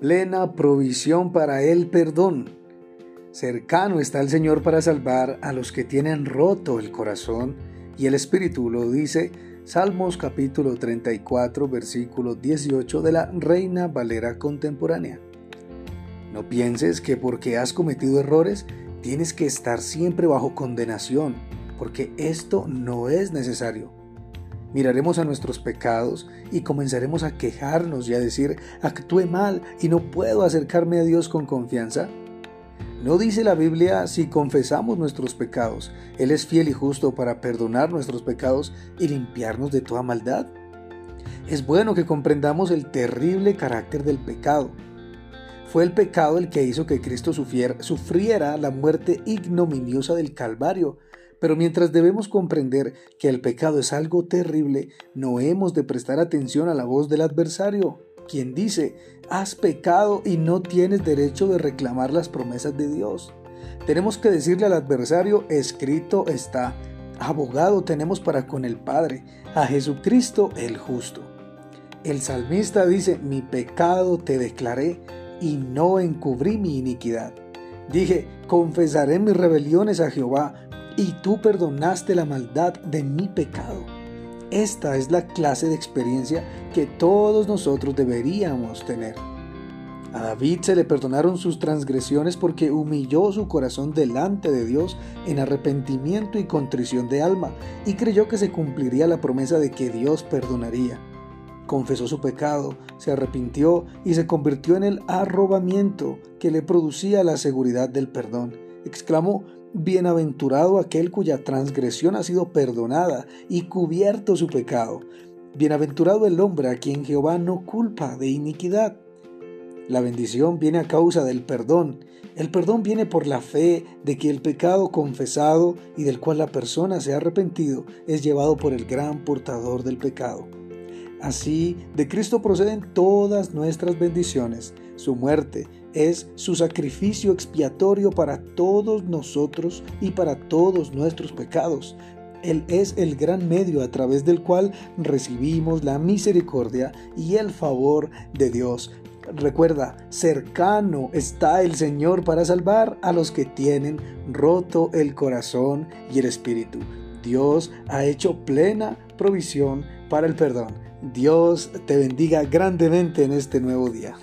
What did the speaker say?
plena provisión para el perdón. Cercano está el Señor para salvar a los que tienen roto el corazón y el espíritu, lo dice Salmos capítulo 34, versículo 18 de la Reina Valera contemporánea. No pienses que porque has cometido errores tienes que estar siempre bajo condenación, porque esto no es necesario. Miraremos a nuestros pecados y comenzaremos a quejarnos y a decir, actué mal y no puedo acercarme a Dios con confianza. ¿No dice la Biblia si confesamos nuestros pecados, Él es fiel y justo para perdonar nuestros pecados y limpiarnos de toda maldad? Es bueno que comprendamos el terrible carácter del pecado. Fue el pecado el que hizo que Cristo sufriera la muerte ignominiosa del Calvario. Pero mientras debemos comprender que el pecado es algo terrible, no hemos de prestar atención a la voz del adversario quien dice, has pecado y no tienes derecho de reclamar las promesas de Dios. Tenemos que decirle al adversario, escrito está, abogado tenemos para con el Padre, a Jesucristo el justo. El salmista dice, mi pecado te declaré y no encubrí mi iniquidad. Dije, confesaré mis rebeliones a Jehová, y tú perdonaste la maldad de mi pecado. Esta es la clase de experiencia que todos nosotros deberíamos tener. A David se le perdonaron sus transgresiones porque humilló su corazón delante de Dios en arrepentimiento y contrición de alma y creyó que se cumpliría la promesa de que Dios perdonaría. Confesó su pecado, se arrepintió y se convirtió en el arrobamiento que le producía la seguridad del perdón. Exclamó, Bienaventurado aquel cuya transgresión ha sido perdonada y cubierto su pecado. Bienaventurado el hombre a quien Jehová no culpa de iniquidad. La bendición viene a causa del perdón. El perdón viene por la fe de que el pecado confesado y del cual la persona se ha arrepentido es llevado por el gran portador del pecado. Así, de Cristo proceden todas nuestras bendiciones. Su muerte es su sacrificio expiatorio para todos nosotros y para todos nuestros pecados. Él es el gran medio a través del cual recibimos la misericordia y el favor de Dios. Recuerda, cercano está el Señor para salvar a los que tienen roto el corazón y el espíritu. Dios ha hecho plena provisión para el perdón. Dios te bendiga grandemente en este nuevo día.